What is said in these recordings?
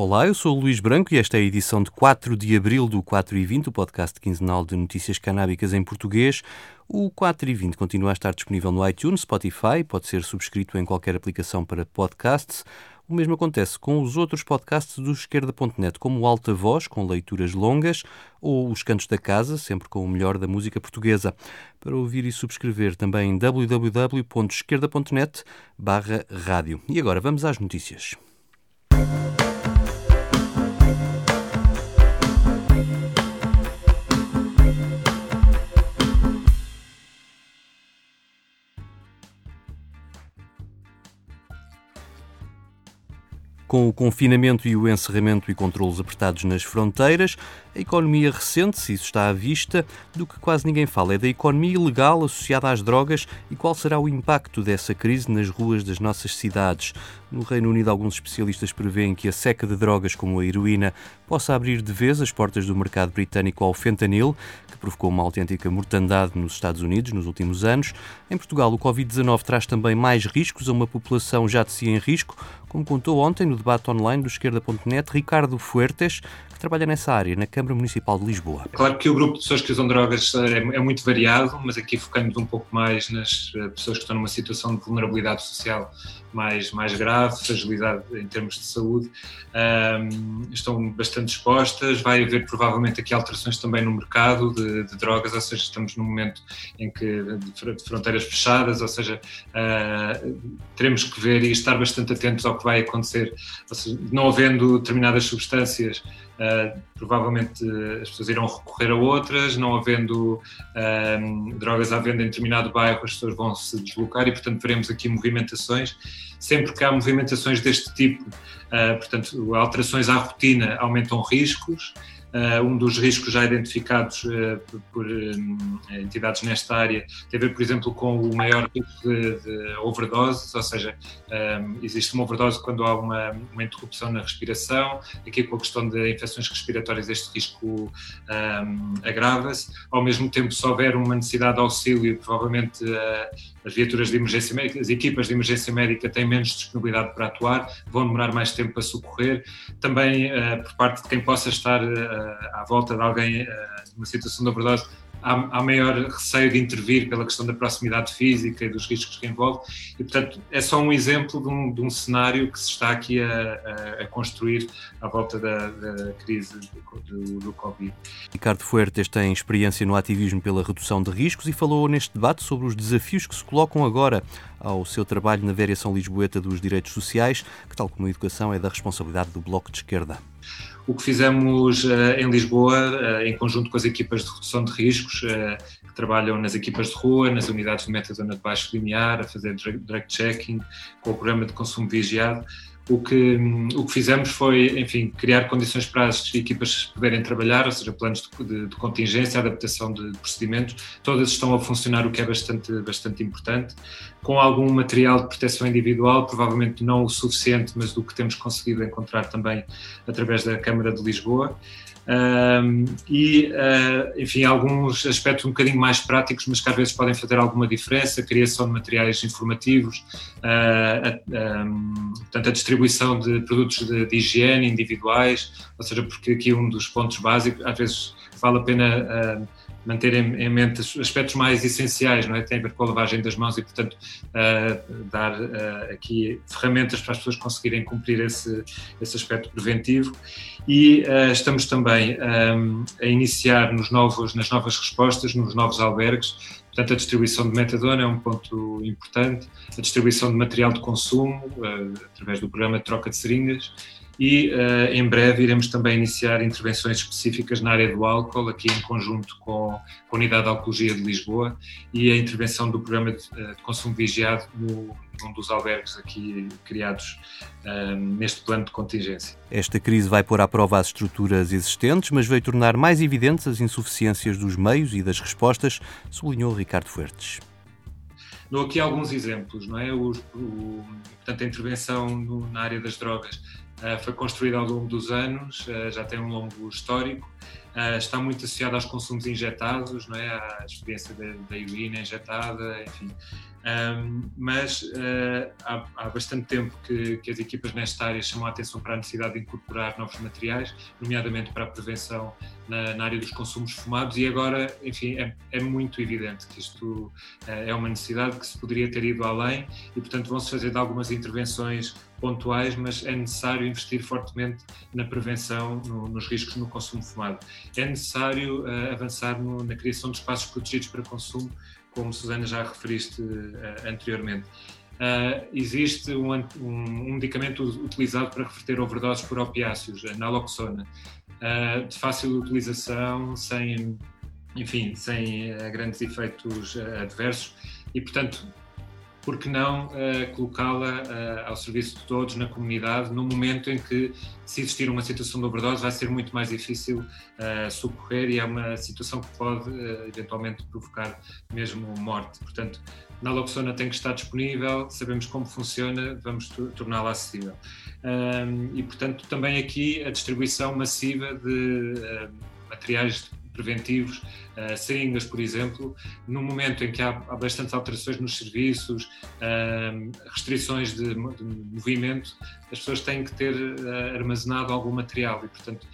Olá, eu sou o Luís Branco e esta é a edição de 4 de abril do 4 e 20, o podcast quinzenal de notícias canábicas em português. O 4 e 20 continua a estar disponível no iTunes, Spotify, pode ser subscrito em qualquer aplicação para podcasts. O mesmo acontece com os outros podcasts do esquerda.net, como o Alta Voz, com leituras longas, ou Os Cantos da Casa, sempre com o melhor da música portuguesa. Para ouvir e subscrever também www.esquerda.net barra rádio. E agora vamos às notícias. Com o confinamento e o encerramento e controlos apertados nas fronteiras, a economia recente, se isso está à vista, do que quase ninguém fala é da economia ilegal associada às drogas e qual será o impacto dessa crise nas ruas das nossas cidades. No Reino Unido, alguns especialistas prevêem que a seca de drogas como a heroína possa abrir de vez as portas do mercado britânico ao fentanil, que provocou uma autêntica mortandade nos Estados Unidos nos últimos anos. Em Portugal, o Covid-19 traz também mais riscos a uma população já de si em risco, como contou ontem no debate online do esquerda.net Ricardo Fuertes, que trabalha nessa área na Câmara Municipal de Lisboa. Claro que o grupo de pessoas que usam drogas é, é muito variado, mas aqui focamos um pouco mais nas eh, pessoas que estão numa situação de vulnerabilidade social mais, mais grave, fragilidade em termos de saúde, um, estão bastante expostas. Vai haver provavelmente aqui alterações também no mercado de, de drogas, ou seja, estamos num momento em que de fronteiras fechadas, ou seja, uh, teremos que ver e estar bastante atentos ao que vai acontecer. Seja, não havendo determinadas substâncias, uh, provavelmente as pessoas irão recorrer a outras, não havendo drogas à venda em determinado bairro, as pessoas vão se deslocar e, portanto, veremos aqui movimentações. Sempre que há movimentações deste tipo, uh, portanto, alterações à rotina aumentam riscos, Uh, um dos riscos já identificados uh, por, um, entidades nesta área tem a ver, por exemplo, com o maior risco de, overdoses, ou seja, existe uma overdose quando há uma, uma, interrupção na respiração, aqui com a questão de infecções respiratórias este risco um, agrava-se, ao mesmo tempo se houver uma necessidade de auxílio, provavelmente as viaturas de emergência médica, as equipas de emergência médica têm menos disponibilidade para atuar, vão demorar mais tempo para socorrer, também por parte de quem possa estar à volta de alguém numa situação de overdose, há, há, maior receio de intervir pela questão da proximidade física e dos riscos que envolve. E, portanto, é só um exemplo de um, de um cenário que se está aqui a, a, a construir à volta da, da crise do, do, Covid. Ricardo Fuertes tem experiência no ativismo pela redução de riscos e falou neste debate sobre os desafios que se colocam agora ao seu trabalho na variação lisboeta dos direitos sociais, que, tal como a educação, é da responsabilidade do Bloco de Esquerda. O que fizemos uh, em Lisboa, uh, em conjunto com as equipas de redução de riscos, uh, que trabalham nas equipas de rua, nas unidades de metadona de baixo limiar, a fazer drug checking, com o programa de consumo vigiado, o que, o que fizemos foi, enfim, criar condições para as equipas poderem trabalhar, ou seja, planos de, de, de contingência, adaptação de, procedimentos, todas estão a funcionar, o que é bastante, bastante importante, com algum material de proteção individual, provavelmente não o suficiente, mas do que temos conseguido encontrar também através da Câmara de Lisboa. Um, e, uh, enfim, alguns aspectos um bocadinho mais práticos, mas que às vezes podem fazer alguma diferença, a criação de materiais informativos, uh, a, um, portanto, a distribuição de produtos de, de, higiene individuais, ou seja, porque aqui um dos pontos básicos, às vezes vale a pena uh, manter em, em, mente aspectos mais essenciais, não é? Tem a ver com a lavagem das mãos e, portanto, uh, dar uh, aqui ferramentas para as pessoas conseguirem cumprir esse, esse aspecto preventivo. E uh, estamos também um, a iniciar nos novos, nas novas respostas, nos novos albergues, Portanto, a distribuição de metadona é um ponto importante, a distribuição de material de consumo, através do programa de troca de seringas, e uh, em breve iremos também iniciar intervenções específicas na área do álcool, aqui em conjunto com, com a Unidade de Alcologia de Lisboa e a intervenção do programa de, uh, de consumo vigiado no, num dos albergues aqui criados uh, neste plano de contingência. Esta crise vai pôr à prova as estruturas existentes, mas vai tornar mais evidentes as insuficiências dos meios e das respostas, sublinhou Ricardo Fuertes. Dou aqui alguns exemplos, não é? O, o, portanto, a intervenção no, na área das drogas foi construída ao longo dos anos, uh, já tem um longo histórico uh, está muito associado aos consumos injetados, não é? à experiência da, da urina injetada, enfim. Um, mas uh, há, há, bastante tempo que, que, as equipas nesta área chamam a atenção para a necessidade de incorporar novos materiais, nomeadamente para a prevenção na, na área dos consumos fumados, e agora, enfim, é, é muito evidente que isto uh, é uma necessidade que se poderia ter ido além e, portanto, vão-se fazer algumas intervenções pontuais, mas é necessário investir fortemente na prevenção no, nos riscos no consumo fumado. É necessário uh, avançar no, na criação de espaços protegidos para consumo, como Susana já referiste uh, anteriormente. Uh, existe um, um, um, medicamento utilizado para reverter overdoses por opiáceos, a naloxona, de fácil utilização, sem, enfim, sem grandes efeitos adversos e, portanto, por que não uh, colocá-la uh, ao serviço de todos na comunidade, no momento em que, se existir uma situação de overdose, vai ser muito mais difícil uh, socorrer e é uma situação que pode eventualmente provocar mesmo morte. Portanto, naloxona tem que estar disponível, sabemos como funciona, vamos torná-la acessível. e, portanto, também aqui a distribuição massiva de materiais preventivos, uh, seringas, por exemplo, no momento em que há, há bastantes alterações nos serviços, uh, restrições de, de, movimento, as pessoas têm que ter uh, armazenado algum material e, portanto,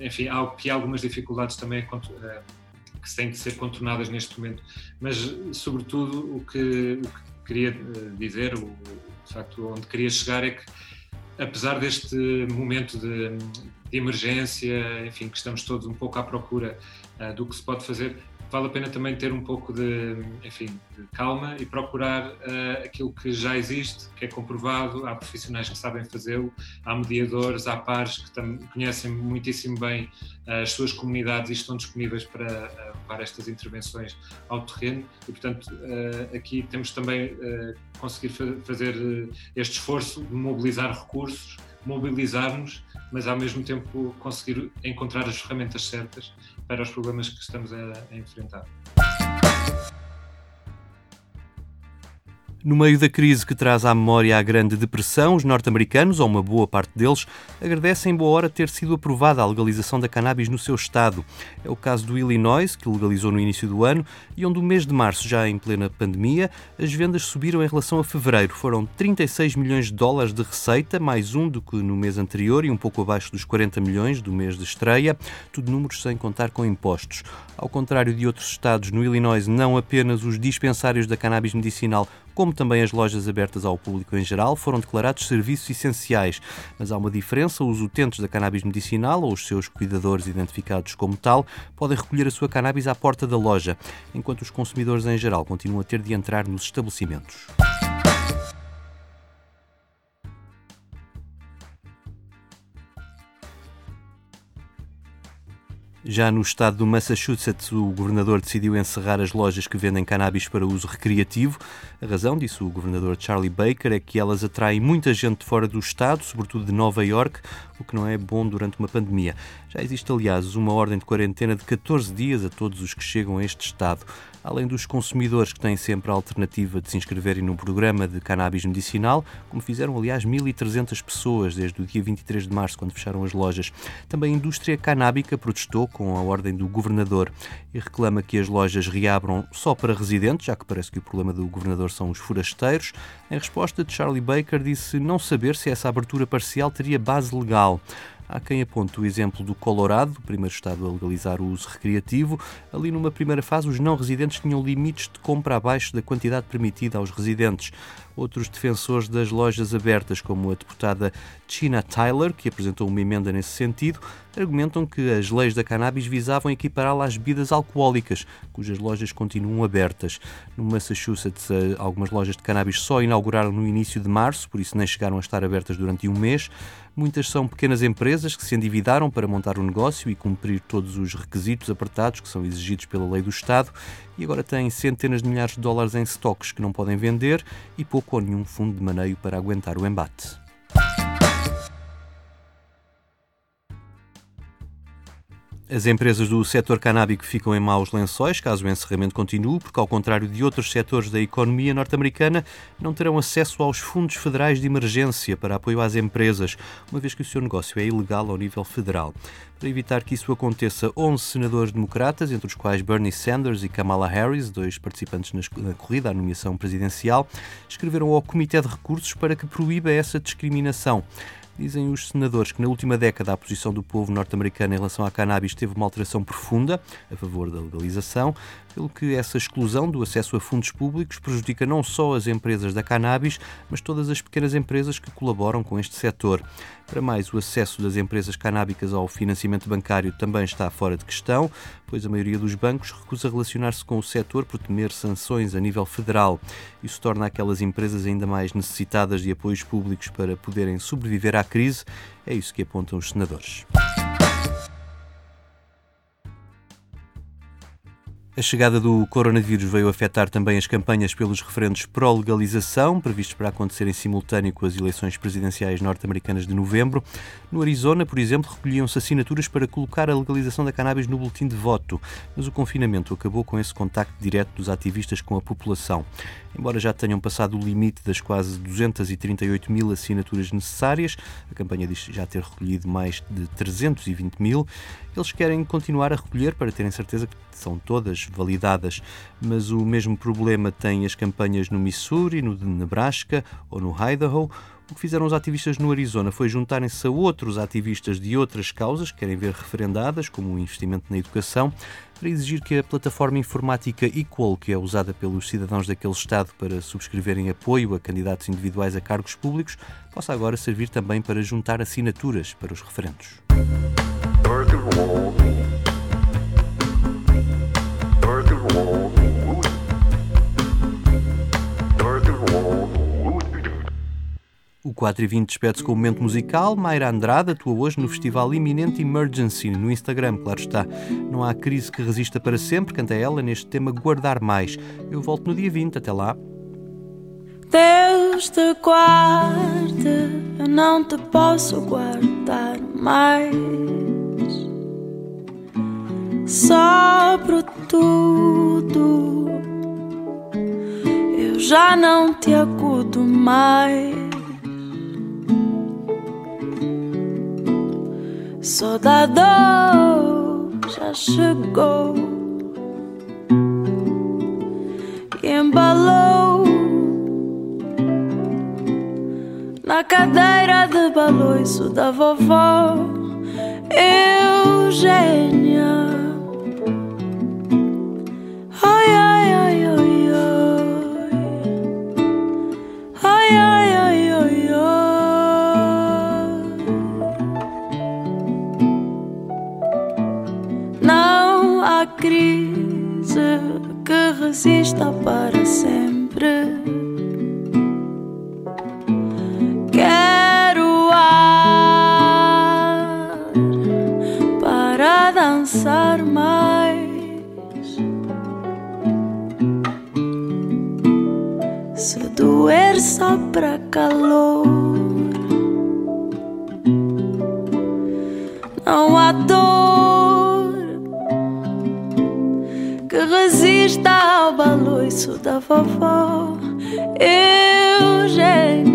enfim, há aqui algumas dificuldades também que têm que ser contornadas neste momento, mas, sobretudo, o que, o que queria dizer, o, de facto, onde queria chegar é que apesar deste momento de, de, emergência, enfim, que estamos todos um pouco à procura uh, do que se pode fazer, vale a pena também ter um pouco de, enfim, de calma e procurar uh, aquilo que já existe, que é comprovado, há profissionais que sabem fazê-lo, há mediadores, há pares que conhecem muitíssimo bem uh, as suas comunidades e estão disponíveis para, uh, para estas intervenções ao terreno. E, portanto, aqui temos também conseguir fa fazer este esforço de mobilizar recursos, mobilizar-nos, mas ao mesmo tempo conseguir encontrar as ferramentas certas para os problemas que estamos a, a enfrentar. No meio da crise que traz à memória a Grande Depressão, os norte-americanos, ou uma boa parte deles, agradecem em boa hora ter sido aprovada a legalização da cannabis no seu estado. É o caso do Illinois, que legalizou no início do ano, e onde o mês de março, já em plena pandemia, as vendas subiram em relação a fevereiro. Foram 36 milhões de dólares de receita, mais um do que no mês anterior e um pouco abaixo dos 40 milhões do mês de estreia, tudo números sem contar com impostos. Ao contrário de outros estados, no Illinois não apenas os dispensários da cannabis medicinal como também as lojas abertas ao público em geral, foram declarados serviços essenciais. Mas há uma diferença: os utentes da cannabis medicinal ou os seus cuidadores identificados como tal podem recolher a sua cannabis à porta da loja, enquanto os consumidores em geral continuam a ter de entrar nos estabelecimentos. Já no estado do Massachusetts, o governador decidiu encerrar as lojas que vendem cannabis para uso recreativo. A razão, disse o governador Charlie Baker, é que elas atraem muita gente de fora do estado, sobretudo de Nova York, o que não é bom durante uma pandemia. Já existe, aliás, uma ordem de quarentena de 14 dias a todos os que chegam a este estado além dos consumidores que têm sempre a alternativa de se inscreverem no programa de cannabis medicinal, como fizeram, aliás, 1.300 pessoas desde o dia 23 de março, quando fecharam as lojas. Também a indústria canábica protestou com a ordem do governador e reclama que as lojas reabram só para residentes, já que parece que o problema do governador são os forasteiros. Em resposta, Charlie Baker disse não saber se essa abertura parcial teria base legal. Há quem aponte o exemplo do Colorado, o primeiro estado a legalizar o uso recreativo. Ali, numa primeira fase, os não residentes tinham limites de compra abaixo da quantidade permitida aos residentes. Outros defensores das lojas abertas, como a deputada China Tyler, que apresentou uma emenda nesse sentido, argumentam que as leis da cannabis visavam equipará-la às bebidas alcoólicas, cujas lojas continuam abertas. No Massachusetts, eh, algumas lojas de cannabis só inauguraram no início de março, por isso nem chegaram a estar abertas durante um mês. Muitas são pequenas empresas que se endividaram para montar o um negócio e cumprir todos os requisitos apertados que são exigidos pela lei do Estado e agora têm centenas de milhares de dólares em estoques que não podem vender e pouco ou nenhum fundo de maneio para aguentar o embate. As empresas do setor canábico ficam em maus lençóis caso o encerramento continue, porque, ao contrário de outros setores da economia norte-americana, não terão acesso aos fundos federais de emergência para apoio às empresas, uma vez que o seu negócio é ilegal ao nível federal. Para evitar que isso aconteça, 11 senadores democratas, entre os quais Bernie Sanders e Kamala Harris, dois participantes na corrida à nomeação presidencial, escreveram ao Comitê de Recursos para que proíba essa discriminação. Dizem os senadores que na última década a posição do povo norte-americano em relação à cannabis teve uma alteração profunda a favor da legalização, pelo que essa exclusão do acesso a fundos públicos prejudica não só as empresas da cannabis, mas todas as pequenas empresas que colaboram com este setor. Para mais, o acesso das empresas canábicas ao financiamento bancário também está fora de questão, pois a maioria dos bancos recusa relacionar-se com o setor por temer sanções a nível federal. Isso torna aquelas empresas ainda mais necessitadas de apoios públicos para poderem sobreviver à crise. É isso que apontam os senadores. A chegada do coronavírus veio afetar também as campanhas pelos referendos pró-legalização, previstos para acontecer em simultâneo com as eleições presidenciais norte-americanas de novembro. No Arizona, por exemplo, recolhiam-se assinaturas para colocar a legalização da cannabis no boletim de voto, mas o confinamento acabou com esse contacto direto dos ativistas com a população. Embora já tenham passado o limite das quase 238 mil assinaturas necessárias, a campanha diz já ter recolhido mais de 320 mil, eles querem continuar a recolher para terem certeza que são todas validadas. Mas o mesmo problema têm as campanhas no Missouri, no Nebraska ou no Idaho. O que fizeram os ativistas no Arizona foi juntarem-se a outros ativistas de outras causas que querem ver referendadas, como o investimento na educação, para exigir que a plataforma informática Equal, que é usada pelos cidadãos daquele Estado para subscreverem apoio a candidatos individuais a cargos públicos, possa agora servir também para juntar assinaturas para os referendos. O 4 e 20 despede-se com o momento musical. Mayra Andrade atua hoje no festival Iminente Emergency, no Instagram, claro está. Não há crise que resista para sempre, canta ela neste tema Guardar Mais. Eu volto no dia 20, até lá. Deus te guarde, eu não te posso guardar mais. Sobre tudo, eu já não te acudo mais. Soldado já chegou e embalou na cadeira de balanço da vovó Eugênia. Se doer só para calor, não há dor. resista ao balanço da vovó Eugênia. Ai,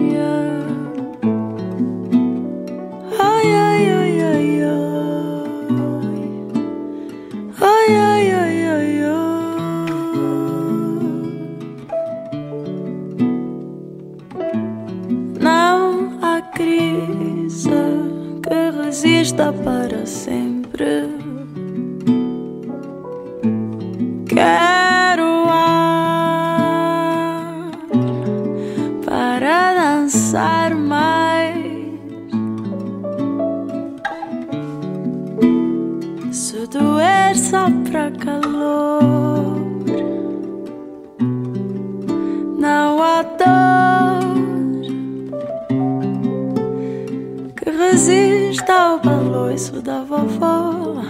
abraço da vovó.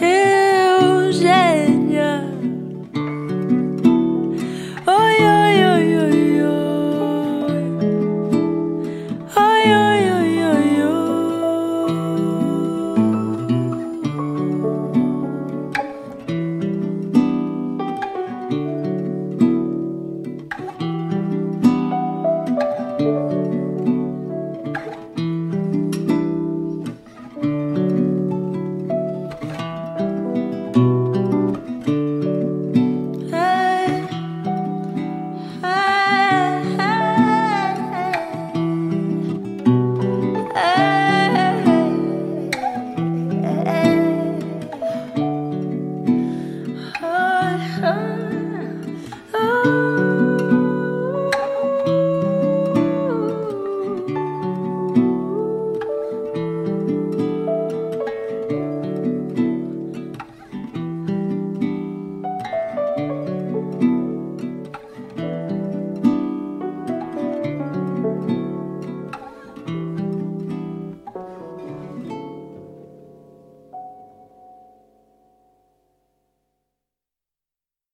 Eu já